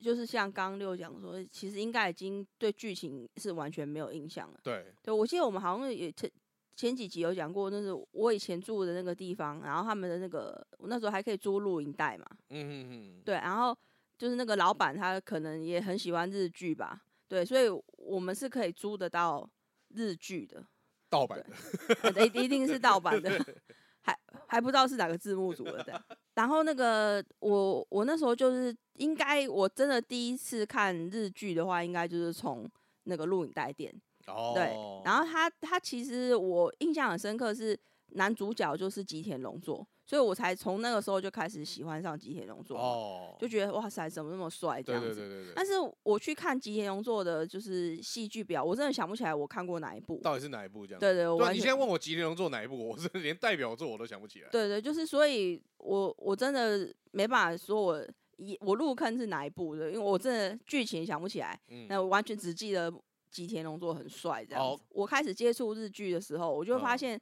就是像刚刚六讲说，其实应该已经对剧情是完全没有印象了。对对，我记得我们好像也前前几集有讲过，那是我以前住的那个地方，然后他们的那个我那时候还可以租录影带嘛，嗯嗯嗯，对，然后就是那个老板他可能也很喜欢日剧吧，对，所以我们是可以租得到日剧的，盗版的，呃一一定是盗版的，还还不知道是哪个字幕组的这样。然后那个我我那时候就是应该我真的第一次看日剧的话，应该就是从那个录影带店。哦，对，然后他他其实我印象很深刻是男主角就是吉田龙作，所以我才从那个时候就开始喜欢上吉田荣作，哦，就觉得哇塞怎么那么帅这样子。对对对对，但是我去看吉田荣作的就是戏剧表，我真的想不起来我看过哪一部。到底是哪一部这样？对对，我对啊，完全你现在问我吉田荣做哪一部，我是连代表作我都想不起来。对对，就是所以我我真的没办法说我一我入坑是哪一部的，因为我真的剧情想不起来，嗯，那我完全只记得吉田龙作很帅这样。我开始接触日剧的时候，我就会发嗯现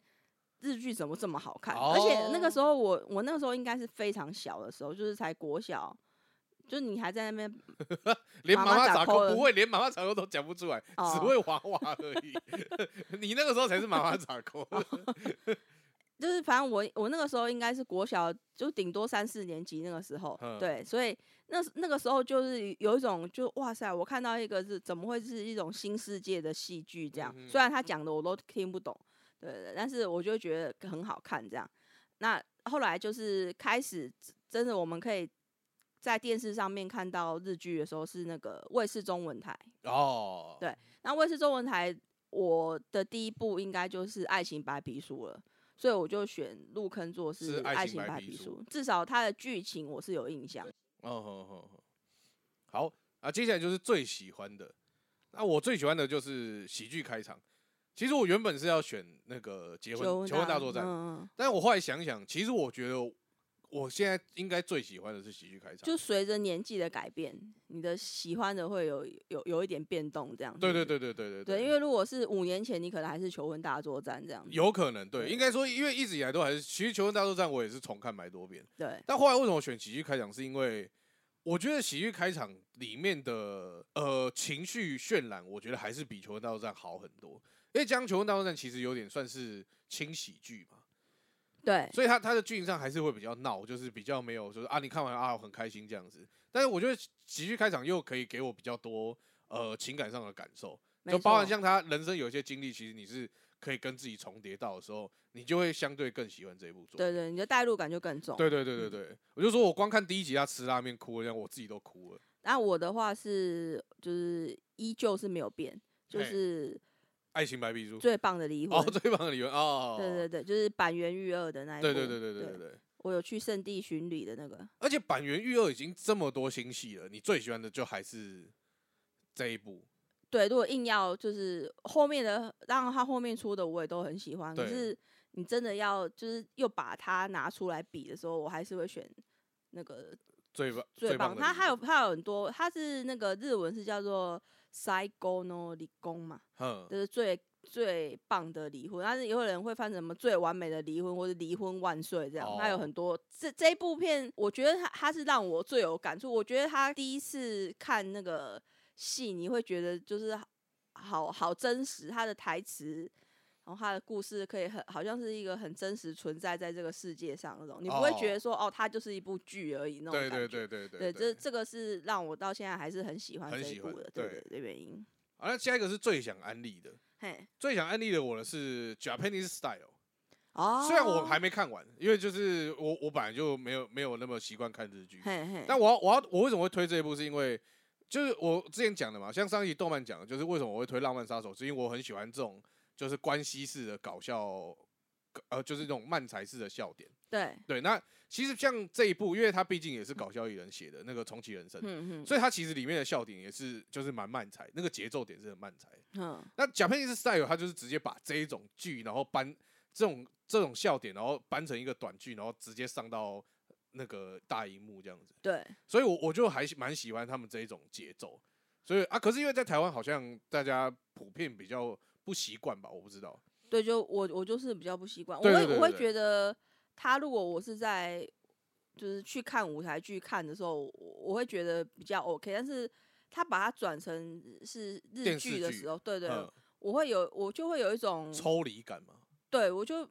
日剧怎么这么好看，而且那哦个时候我我那个时候应该是非常小的时候，就是才国小。就是你还在那边 连妈妈咋咋扣不会，连妈妈咋扣都讲不出来，只哦会娃娃而已。你那个时候才是妈妈咋扣。哦 就是反正我我那个时候应该是国小，就顶多三四年级那个时候，嗯对，所以那那个时候就是有一种就哇塞，我看到一个是怎么会是一种新世界的戏剧这样，嗯虽然他讲的我都听不懂，对对，但是我就觉得很好看这样。那后来就是开始真的我们可以在电视上面看到日剧的时候，是那个卫视中文台。哦，对那卫视中文台，我的第一部应该就是《爱情白皮书》了，所以我就选入坑做是《是爱爱情情白皮书至少它的剧情我是有印象。哦好好好，好啊，接下来就是最喜欢的。那我最喜欢的就是喜剧开场。其实我原本是要选那个结婚求婚大作战，但是我后来想想，其实我觉得我现在应该最喜欢的是喜剧开场。就随着年纪的改变，你的喜欢的会有有有一点变动，这样子。对对对对对对对，因为如果是五年前，你可能还是求婚大作战这样子。有可能对，对应该说，因为一直以来都还是，其实《求婚大作战》我也是重看蛮多遍。对，但后来为什么选喜剧开场？是因为我觉得喜剧开场里面的呃情绪渲染，我觉得还是比《求婚大作战》好很多。因为将《求婚大作战》其实有点算是轻喜剧嘛，对，所以它它的剧情上还是会比较闹，就是比较没有就是啊你看完啊我很开心这样子。但是我觉得喜剧开场又可以给我比较多呃情感上的感受，就包含像他人生有一些经历，其实你是可以跟自己重叠到的时候，你就会相对更喜欢这一部作品。对对，你的代入感就更重。对对对对对，我就说我光看第一集他吃拉面哭了，这样我自己都哭了。那我的话是就是依旧是没有变，就是爱情白皮书最棒的离婚。哦，最棒的离婚哦，对对对，就是板垣育二的那一部。对对对对对对对，我有去圣地巡礼的那个。而且板垣育二已经这么多新戏了，你最喜欢的就还是这一部。对，如果硬要就是后面的，当然他后面出的我也都很喜欢，可是你真的要就是又把它拿出来比的时候，我还是会选那个最棒最棒。它棒的理论还有它有很多，它是那个日文是叫做 “saigo no 离宫”嘛，嗯就是最最棒的离婚。但是也有人会翻成什么最完美的离婚，或者离婚万岁这样。它有哦很多这这一部片，我觉得它它是让我最有感触。我觉得他第一次看那个戏，你会觉得就是好好真实，他的台词。然后他的故事可以很好像是一个很真实存在在这个世界上那种，你不会觉得说哦，它就是一部剧而已那种对感觉。对对对对，对这这个是让我到现在还是很喜欢这一部的，对对对的原因。好，那下一个是最想安利的，嘿，最想安利的我的是 Japanese Style。哦，虽然我还没看完，因为就是我我本来就没有没有那么习惯看日剧，嘿嘿，但我要我要我为什么会推这一部，是因为就是我之前讲的嘛，像上一集动漫讲的，就是为什么我会推《浪漫杀手》，是因为我很喜欢这种就是关系式的搞笑，呃，就是这种漫才式的笑点。对，对，那其实像这一部，因为它毕竟也是搞笑艺人写的那个重启人生，嗯嗯所以它其实里面的笑点也是就是蛮漫才，那个节奏点是很漫才。嗯，那 Japanese Style 它就是直接把这一种剧，然后搬这种这种笑点，然后搬成一个短剧，然后直接上到那个大荧幕这样子。对，所以我我就还喜蛮喜欢他们这一种节奏。所以啊，可是因为在台湾好像大家普遍比较不习惯吧，我不知道。对，就我我就是比较不习惯，我会我会觉得他如果我是在就是去看舞台剧看的时候，我我会觉得比较 OK，但是他把它转成是日剧剧的时候，对对，嗯，我会有我就会有一种抽离感嘛。对我就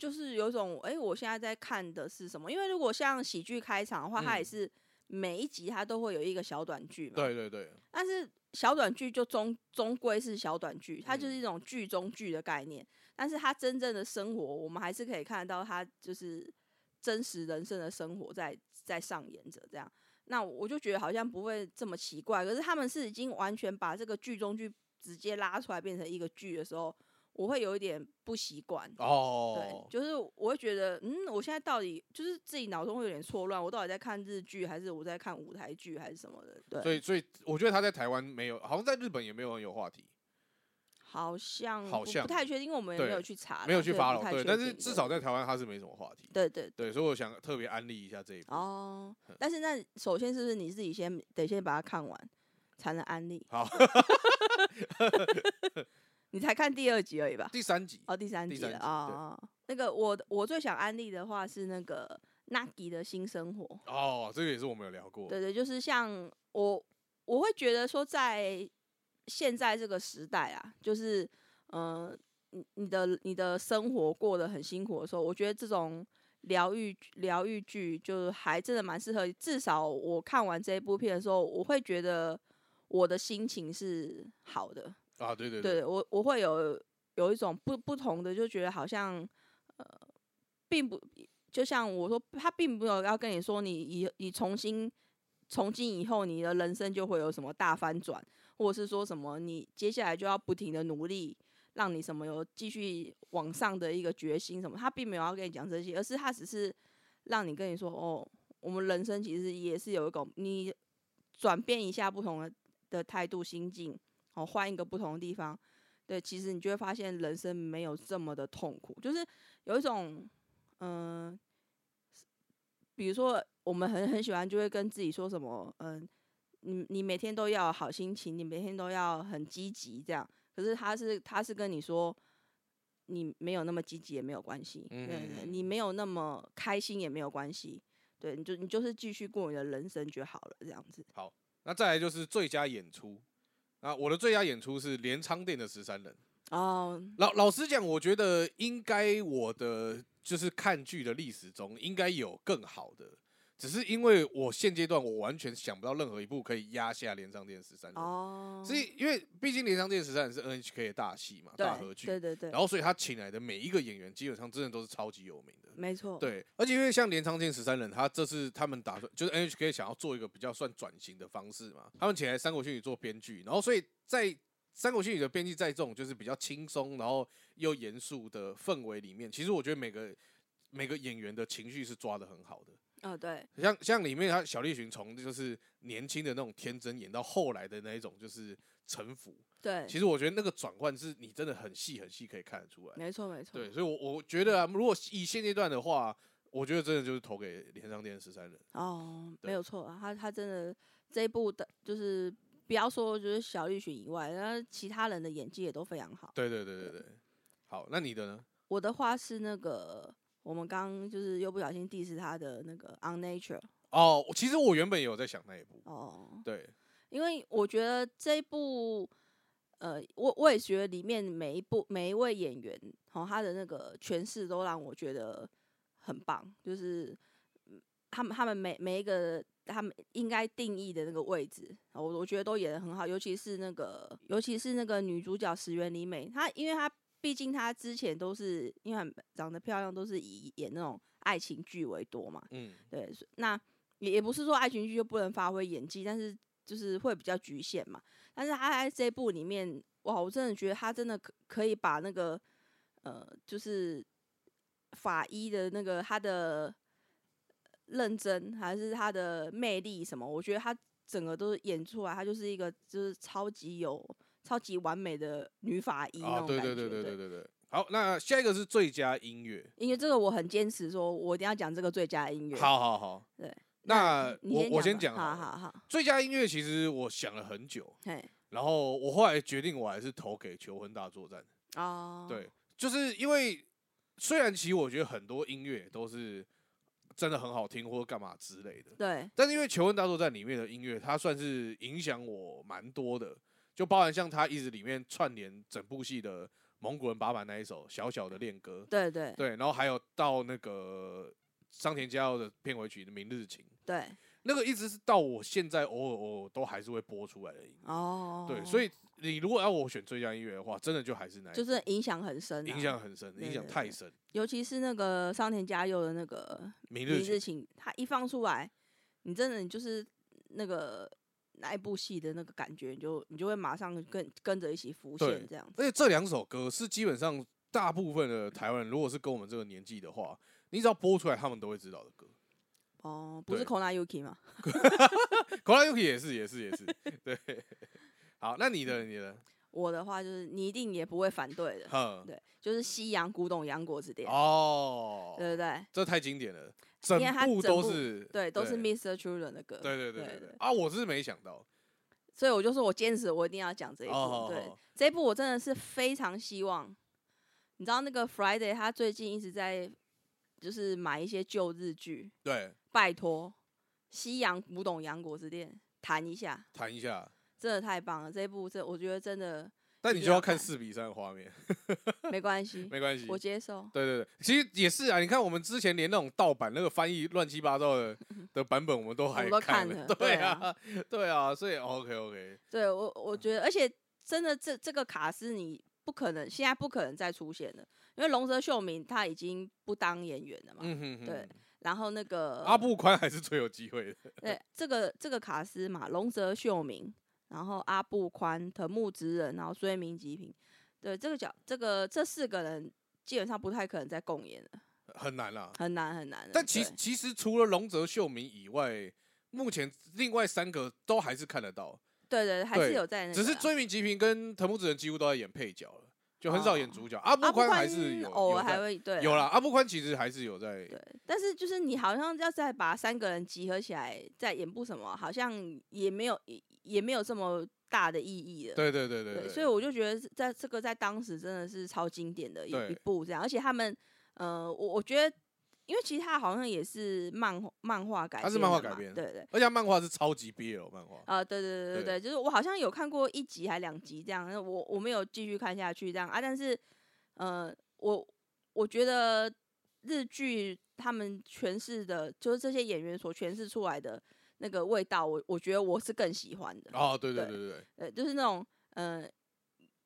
就是有一种哎、诶我现在在看的是什么？因为如果像喜剧开场的话，它也嗯是每一集它都会有一个小短剧嘛。对对对，但是小短剧就终终归是小短剧，它就是嗯一种剧中剧的概念。但是它真正的生活，我们还是可以看得到它就是真实人生的生活在在上演着这样。那我就觉得好像不会这么奇怪，可是他们是已经完全把这个剧中剧直接拉出来变成一个剧的时候，我会有一点不习惯。哦对，，就是我会觉得，嗯，我现在到底就是自己脑中会有点错乱，我到底在看日剧还是我在看舞台剧还是什么的？对，所以所以我觉得他在台湾没有，好像在日本也没有很有话题。好像不好像不太确定，因为我们也没有去查啦，没有去发了对，但是至少在台湾他是没什么话题。对对对，所以我想特别安利一下这一部。哦。但是那首先是不是你自己先得先把它看完，才能安利？好，你才看第二集而已吧？第三集哦，第三集啊啊！那个我我最想安利的话是那个 Nagi 的新生活。哦，这个也是我们有聊过。对对，就是像我，我会觉得说，在现在这个时代啊，就是嗯，你你的你的生活过得很辛苦的时候，我觉得这种疗愈疗愈剧，就是还真的蛮适合。至少我看完这一部片的时候，我会觉得我的心情是好的。啊，对对对我我会有有一种不不同的，就觉得好像呃，并不就像我说，他并没有要跟你说你以你重新从今以后你的人生就会有什么大翻转，或者是说什么你接下来就要不停的努力，让你什么有继续往上的一个决心什么，他并没有要跟你讲这些，而是他只是让你跟你说哦，我们人生其实也是有一种你转变一下不同的的态度心境。哦，换一个不同的地方，对，其实你就会发现人生没有这么的痛苦，就是有一种，嗯、比如说我们很很喜欢，就会跟自己说什么，嗯、你你每天都要有好心情，你每天都要很积极，这样。可是他是他是跟你说，你没有那么积极也没有关系，对对对，嗯你没有那么开心也没有关系，对，你就你就是继续过你的人生就好了，这样子。好，那再来就是最佳演出。啊，我的最佳演出是镰仓店的十三人。哦，老老实讲，我觉得应该我的就是看剧的历史中应该有更好的，只是因为我现阶段我完全想不到任何一部可以压下镰仓店十三人。哦，所以因为毕竟镰仓店十三人是 NHK 的大戏嘛，大合对剧，对对对，然后所以他请来的每一个演员基本上真的都是超级有名的。没错，对，而且因为像镰仓店十三人，他这次他们打算就是 NHK 想要做一个比较算转型的方式嘛，他们请来《三国新语》做编剧，然后所以在《三国新语》的编辑在这种就是比较轻松然后又严肃的氛围里面，其实我觉得每个每个演员的情绪是抓的很好的。哦对，像像里面他小栗旬从就是年轻的那种天真演到后来的那一种就是城府，对，其实我觉得那个转换是你真的很细很细可以看得出来。没错没错，对，所以我我觉得啊，如果以现阶段的话，我觉得真的就是投给连上店十三人。哦，没有错啊，他他真的这一部的，就是不要说就是小栗旬以外，然后其他人的演技也都非常好。对对对对对。好，那你的呢？我的话是那个我们刚就是又不小心 diss 他的那个 On Nature 哦，其实我原本也有在想那一部，哦，对，因为我觉得这一部，呃，我我也觉得里面每一部每一位演员，哦，他的那个诠释都让我觉得很棒，就是嗯他们他们每每一个他们应该定义的那个位置，我我觉得都演的很好，尤其是那个尤其是那个女主角石原里美，她因为她毕竟她之前都是因为长得漂亮，都是以演那种爱情剧为多嘛，嗯，对，那也也不是说爱情剧就不能发挥演技，但是就是会比较局限嘛。但是他在这部里面，哇，我真的觉得他真的可可以把那个呃，就是法医的那个他的认真还是他的魅力什么，我觉得他整个都演出来，他就是一个就是超级有超级完美的女法医那啊，种感觉。对对对对对对对。好，那下一个是最佳音乐。因为这个我很坚持说，我一定要讲这个最佳音乐。好好好，对。那我我先讲好好好好，最佳音乐，其实我想了很久，嘿，然后我后来决定我还是投给《求婚大作战》。哦，对，就是因为虽然其实我觉得很多音乐都是真的很好听或者干嘛之类的，对但是因为《求婚大作战》里面的音乐，它算是影响我蛮多的，就包含像他一直里面串联整部戏的蒙古人把板那一首《小小的恋歌》，对对对，然后还有到那个桑田佳佑的片尾曲的《明日情》，对，那个一直是到我现在偶尔偶尔都还是会播出来的。哦，对，所以你如果要我选最佳音乐的话，真的就还是那一就是影响很深啊，影响很深，影响太深。尤其是那个桑田佳佑的那个《明日情明日情》，他一放出来，你真的你就是那个那一部戏的那个感觉，你就你就会马上跟跟着一起浮对现这样子。而且这两首歌是基本上大部分的台湾人，如果是跟我们这个年纪的话，你只要播出来，他们都会知道的歌。哦，不是对 Kona Yuki 吗？？Kona Yuki 也是，也是，也是。对，好，那你的你的我的话就是你一定也不会反对的，哼，对，就是西洋古董洋果子店，哦，对不对？这太经典了，整因为它部都是对，都是 Mr. Children 的歌，对对对对对对啊！我是没想到，所以我就说我坚持我一定要讲这一部，对这一部我真的是非常希望，你知道那个 Friday 他最近一直在就是买一些旧日剧，对，拜托西洋古董洋果之恋谈一下，谈一下，真的太棒了，这一部这我觉得真的但你就要看看四比三的画面，没关系，没关系。我接受。对对对，其实也是啊。你看我们之前连那种盗版那个翻译乱七八糟的 的版本，我们都还们都看看了对对啊，对啊，所以 OK OK，对我，我觉得，而且真的这这个卡斯你不可能现在不可能再出现了，因为龙泽秀明他已经不当演员了嘛。嗯哼哼，对，然后那个阿布宽还是最有机会的。对这个这个卡斯嘛，龙泽秀明，然后阿布宽、藤木直人，然后追名吉平，对这个角这个这四个人基本上不太可能再共演了，很难啦。很难很难。但其对其实除了龙泽秀明以外，目前另外三个都还是看得到，对对还是有在那啊，只是追名极平跟藤木直人几乎都在演配角了，就很少演哦。主角。阿布阿布宽还是有偶尔还会对啊。有啦，阿布宽其实还是有在对，但是就是你好像要再把三个人集合起来再演部什么，好像也没有也也没有这么大的意义了。对对对对对，所以我就觉得在这个在当时真的是超经典的一一部这样，而且他们呃，我我觉得，因为其实他好像也是漫画漫画改它是漫画改编对对。而且它漫画是超级 BL 漫画，啊、对对对对对，就是我好像有看过一集还两集这样，那我我没有继续看下去这样啊，但是呃，我我觉得日剧他们诠释的，就是这些演员所诠释出来的那个味道，我我觉得我是更喜欢的，哦，对对对对对对，呃，就是那种呃，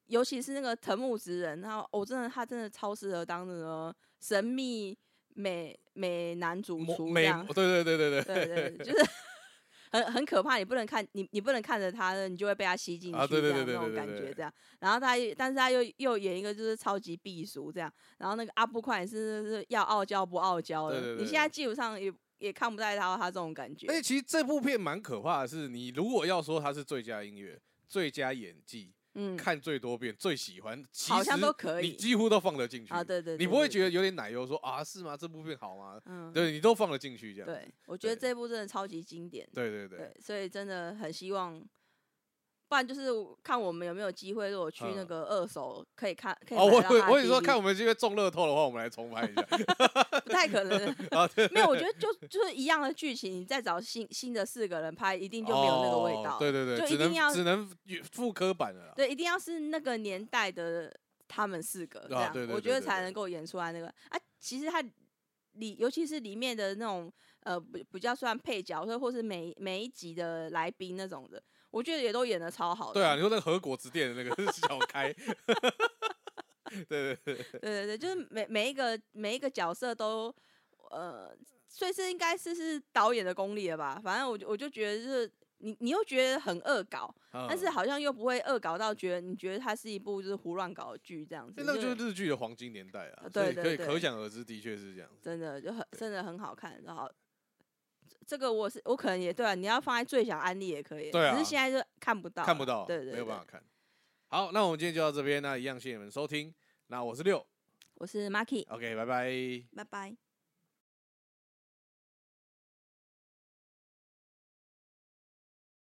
尤其是那个藤木直人，然后我、真的他真的超适合当那个神秘美美男主厨这样，对对对对对对对，就是 很很可怕，你不能看你你不能看着他，你就会被他吸进去，啊对对这样那种感觉这样。然后他又，但是他又又演一个就是超级避俗这样。然后那个阿布宽也是是要傲娇不傲娇的，你现在基本上也也看不太到他这种感觉。而且其实这部片蛮可怕的是，你如果要说他是最佳音乐、最佳演技，嗯，看最多遍、最喜欢，其好像实都可以你几乎都放得进去啊，对对，你不会，觉得有点奶油说啊是吗？这部片好吗？嗯，对你都放得进去这样。对，我觉得这部真的超级经典。对对对对，所以真的很希望，不然就是看我们有没有机会，如果去那嗯个二手可以看，可以哦，我我我跟你说，看我们这个中乐透的话，我们来重拍一下。不太可能。没有，我觉得就就是一样的剧情，你再找新新的四个人拍，一定就没有那个味道。哦对对对，就一定要只能复刻版的。对，一定要是那个年代的他们四个这样，我觉得才能够演出来那个啊。其实他里，尤其是里面的那种呃，比比较算配角，或者或是每每一集的来宾那种的，我觉得也都演的超好的。对啊，你说那个和果子店的那个 小开，对对对，对对对，就是每每一个每一个角色都呃，所以这应该是是导演的功力了吧？反正我就我就觉得就是你你又觉得很恶搞，但是嗯好像又不会恶搞到觉得你觉得它是一部就是胡乱搞的剧这样子，那个就是日剧的黄金年代啊，呃所以可以对对对可想而知，的确是这样子。真的就很真的很好看。然后这个我是我可能也对啊，你要放在最小安利也可以，对啊只是现在就看不到啊，看不到，对对，对没有办法看。好，那我们今天就到这边，那一样谢谢你们收听。那我是六我是 Marky，，OK，拜拜。拜拜。